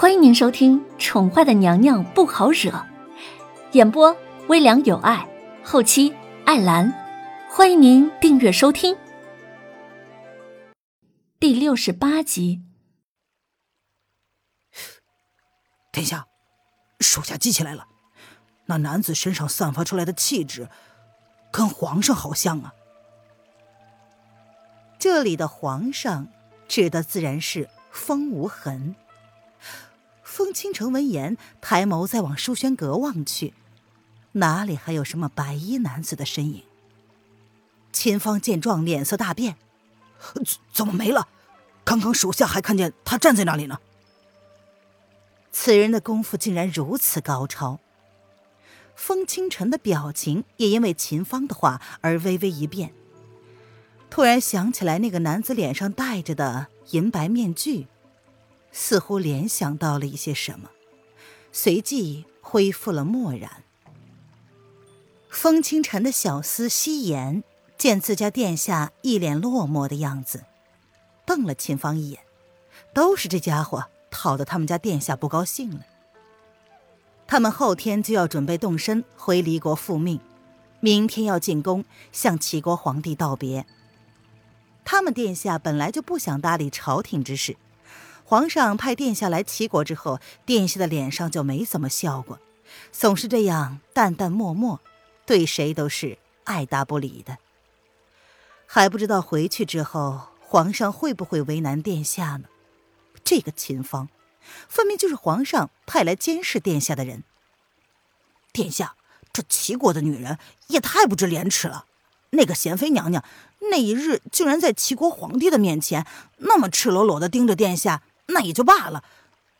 欢迎您收听《宠坏的娘娘不好惹》，演播微凉有爱，后期艾兰。欢迎您订阅收听。第六十八集。殿下，属下记起来了，那男子身上散发出来的气质，跟皇上好像啊。这里的皇上，指的自然是风无痕。风倾城闻言，抬眸再往书轩阁望去，哪里还有什么白衣男子的身影？秦芳见状，脸色大变：“怎怎么没了？刚刚属下还看见他站在那里呢。”此人的功夫竟然如此高超。风清晨的表情也因为秦芳的话而微微一变。突然想起来，那个男子脸上戴着的银白面具，似乎联想到了一些什么，随即恢复了漠然。风清晨的小厮夕颜见自家殿下一脸落寞的样子，瞪了秦芳一眼，都是这家伙讨得他们家殿下不高兴了。他们后天就要准备动身回离国复命，明天要进宫向齐国皇帝道别。他们殿下本来就不想搭理朝廷之事，皇上派殿下来齐国之后，殿下的脸上就没怎么笑过，总是这样淡淡漠漠，对谁都是爱答不理的。还不知道回去之后，皇上会不会为难殿下呢？这个秦芳，分明就是皇上派来监视殿下的人。殿下，这齐国的女人也太不知廉耻了。那个贤妃娘娘那一日竟然在齐国皇帝的面前那么赤裸裸的盯着殿下，那也就罢了。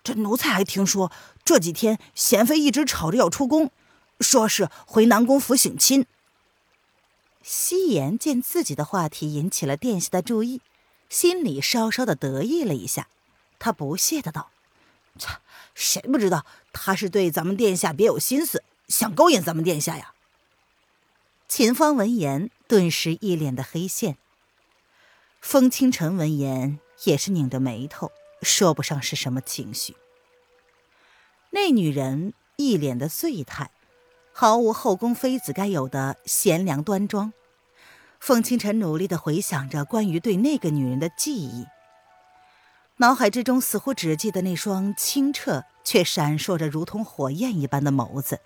这奴才还听说这几天贤妃一直吵着要出宫，说是回南宫府省亲。夕颜见自己的话题引起了殿下的注意，心里稍稍的得意了一下，他不屑的道：“切，谁不知道他是对咱们殿下别有心思，想勾引咱们殿下呀？”秦芳闻言，顿时一脸的黑线。风清晨闻言，也是拧着眉头，说不上是什么情绪。那女人一脸的醉态，毫无后宫妃子该有的贤良端庄。凤清晨努力的回想着关于对那个女人的记忆，脑海之中似乎只记得那双清澈却闪烁着如同火焰一般的眸子，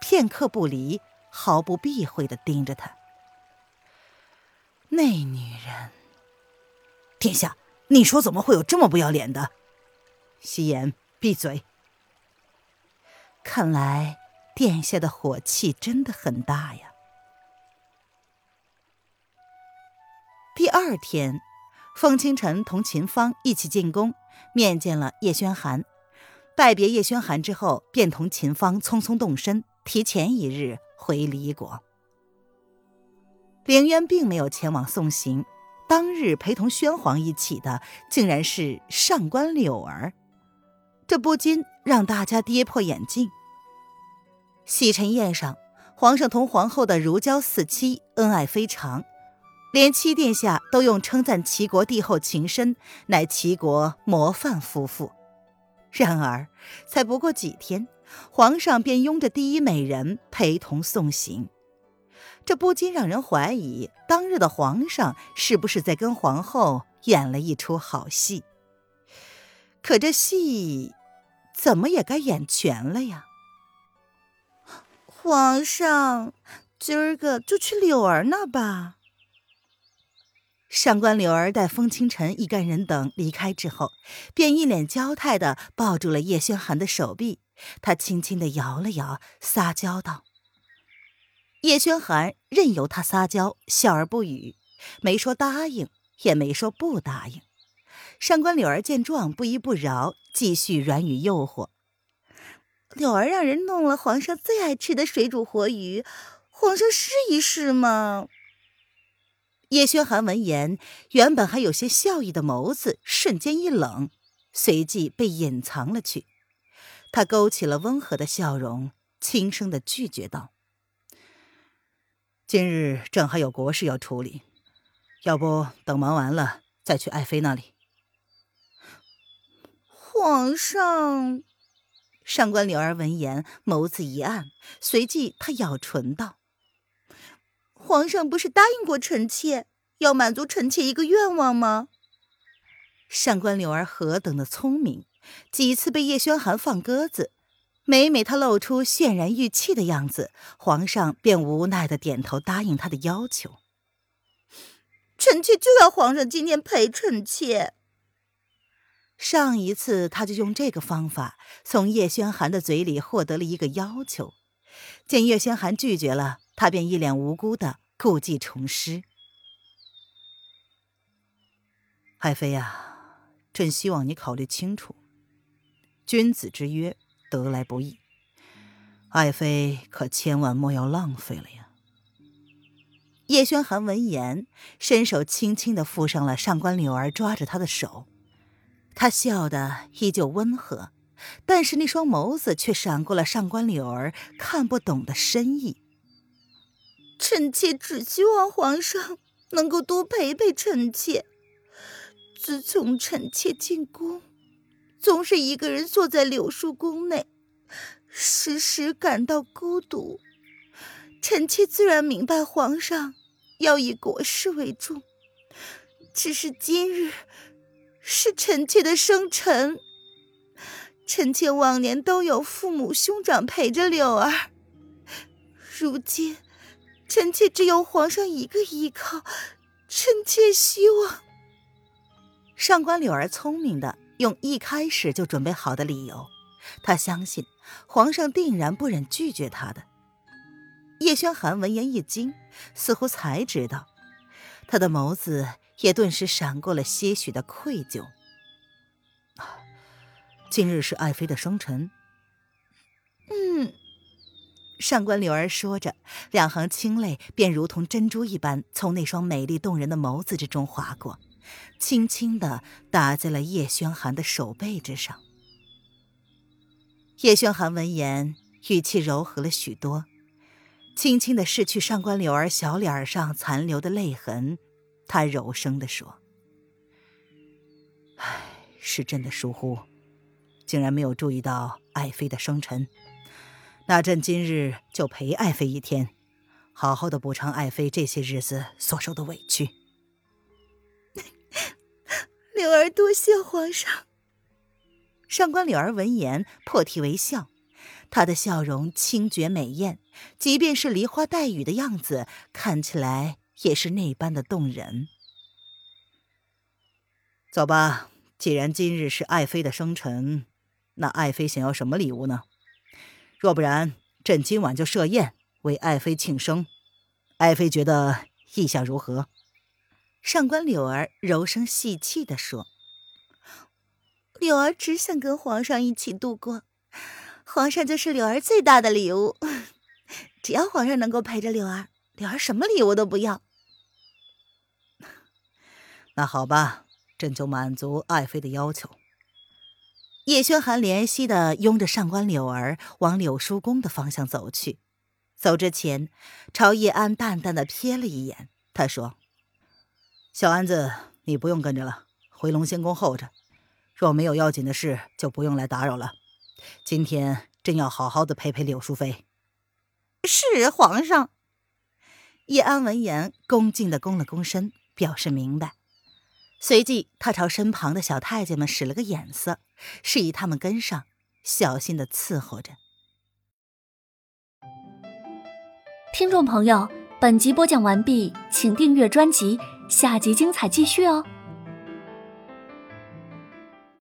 片刻不离。毫不避讳的盯着他。那女人，殿下，你说怎么会有这么不要脸的？夕颜，闭嘴。看来殿下的火气真的很大呀。第二天，凤清晨同秦芳一起进宫，面见了叶轩寒。拜别叶轩寒之后，便同秦芳匆匆动身，提前一日。回离国，凌渊并没有前往送行。当日陪同宣皇一起的，竟然是上官柳儿，这不禁让大家跌破眼镜。洗尘宴上，皇上同皇后的如胶似漆，恩爱非常，连七殿下都用称赞齐国帝后情深，乃齐国模范夫妇。然而，才不过几天。皇上便拥着第一美人陪同送行，这不禁让人怀疑当日的皇上是不是在跟皇后演了一出好戏。可这戏怎么也该演全了呀？皇上，今儿个就去柳儿那吧。上官柳儿带风清晨一干人等离开之后，便一脸娇态的抱住了叶轩寒的手臂。他轻轻的摇了摇，撒娇道：“叶轩寒任由他撒娇，笑而不语，没说答应，也没说不答应。”上官柳儿见状，不依不饶，继续软语诱惑：“柳儿让人弄了皇上最爱吃的水煮活鱼，皇上试一试嘛。”叶轩寒闻言，原本还有些笑意的眸子瞬间一冷，随即被隐藏了去。他勾起了温和的笑容，轻声的拒绝道：“今日正还有国事要处理，要不等忙完了再去爱妃那里。”皇上。上官柳儿闻言，眸子一暗，随即她咬唇道：“皇上不是答应过臣妾，要满足臣妾一个愿望吗？”上官柳儿何等的聪明，几次被叶轩寒放鸽子，每每他露出泫然欲泣的样子，皇上便无奈的点头答应他的要求。臣妾就要皇上今天陪臣妾。上一次他就用这个方法从叶轩寒的嘴里获得了一个要求，见叶轩寒拒绝了，他便一脸无辜的故技重施。爱妃呀，朕希望你考虑清楚，君子之约得来不易，爱妃可千万莫要浪费了呀。叶轩寒闻言，伸手轻轻的附上了上官柳儿抓着他的手。他笑得依旧温和，但是那双眸子却闪过了上官柳儿看不懂的深意。臣妾只希望皇上能够多陪陪臣妾。自从臣妾进宫，总是一个人坐在柳树宫内，时时感到孤独。臣妾自然明白皇上要以国事为重，只是今日。是臣妾的生辰，臣妾往年都有父母兄长陪着柳儿，如今臣妾只有皇上一个依靠，臣妾希望。上官柳儿聪明的用一开始就准备好的理由，他相信皇上定然不忍拒绝他的。叶轩寒闻言一惊，似乎才知道，他的眸子。也顿时闪过了些许的愧疚。今日是爱妃的生辰。嗯，上官柳儿说着，两行清泪便如同珍珠一般从那双美丽动人的眸子之中划过，轻轻的打在了叶轩寒的手背之上。叶轩寒闻言，语气柔和了许多，轻轻的拭去上官柳儿小脸上残留的泪痕。他柔声的说：“唉，是朕的疏忽，竟然没有注意到爱妃的生辰。那朕今日就陪爱妃一天，好好的补偿爱妃这些日子所受的委屈。”柳儿多谢皇上。上官柳儿闻言破涕为笑，她的笑容清绝美艳，即便是梨花带雨的样子，看起来。也是那般的动人。走吧，既然今日是爱妃的生辰，那爱妃想要什么礼物呢？若不然，朕今晚就设宴为爱妃庆生。爱妃觉得意下如何？上官柳儿柔声细气地说：“柳儿只想跟皇上一起度过，皇上就是柳儿最大的礼物。只要皇上能够陪着柳儿，柳儿什么礼物都不要。”那好吧，朕就满足爱妃的要求。叶轩寒怜惜的拥着上官柳儿往柳叔宫的方向走去，走之前朝叶安淡淡的瞥了一眼，他说：“小安子，你不用跟着了，回龙仙宫候着。若没有要紧的事，就不用来打扰了。今天朕要好好的陪陪柳淑妃。”是皇上。叶安闻言，恭敬的躬了躬身，表示明白。随即，他朝身旁的小太监们使了个眼色，示意他们跟上，小心的伺候着。听众朋友，本集播讲完毕，请订阅专辑，下集精彩继续哦。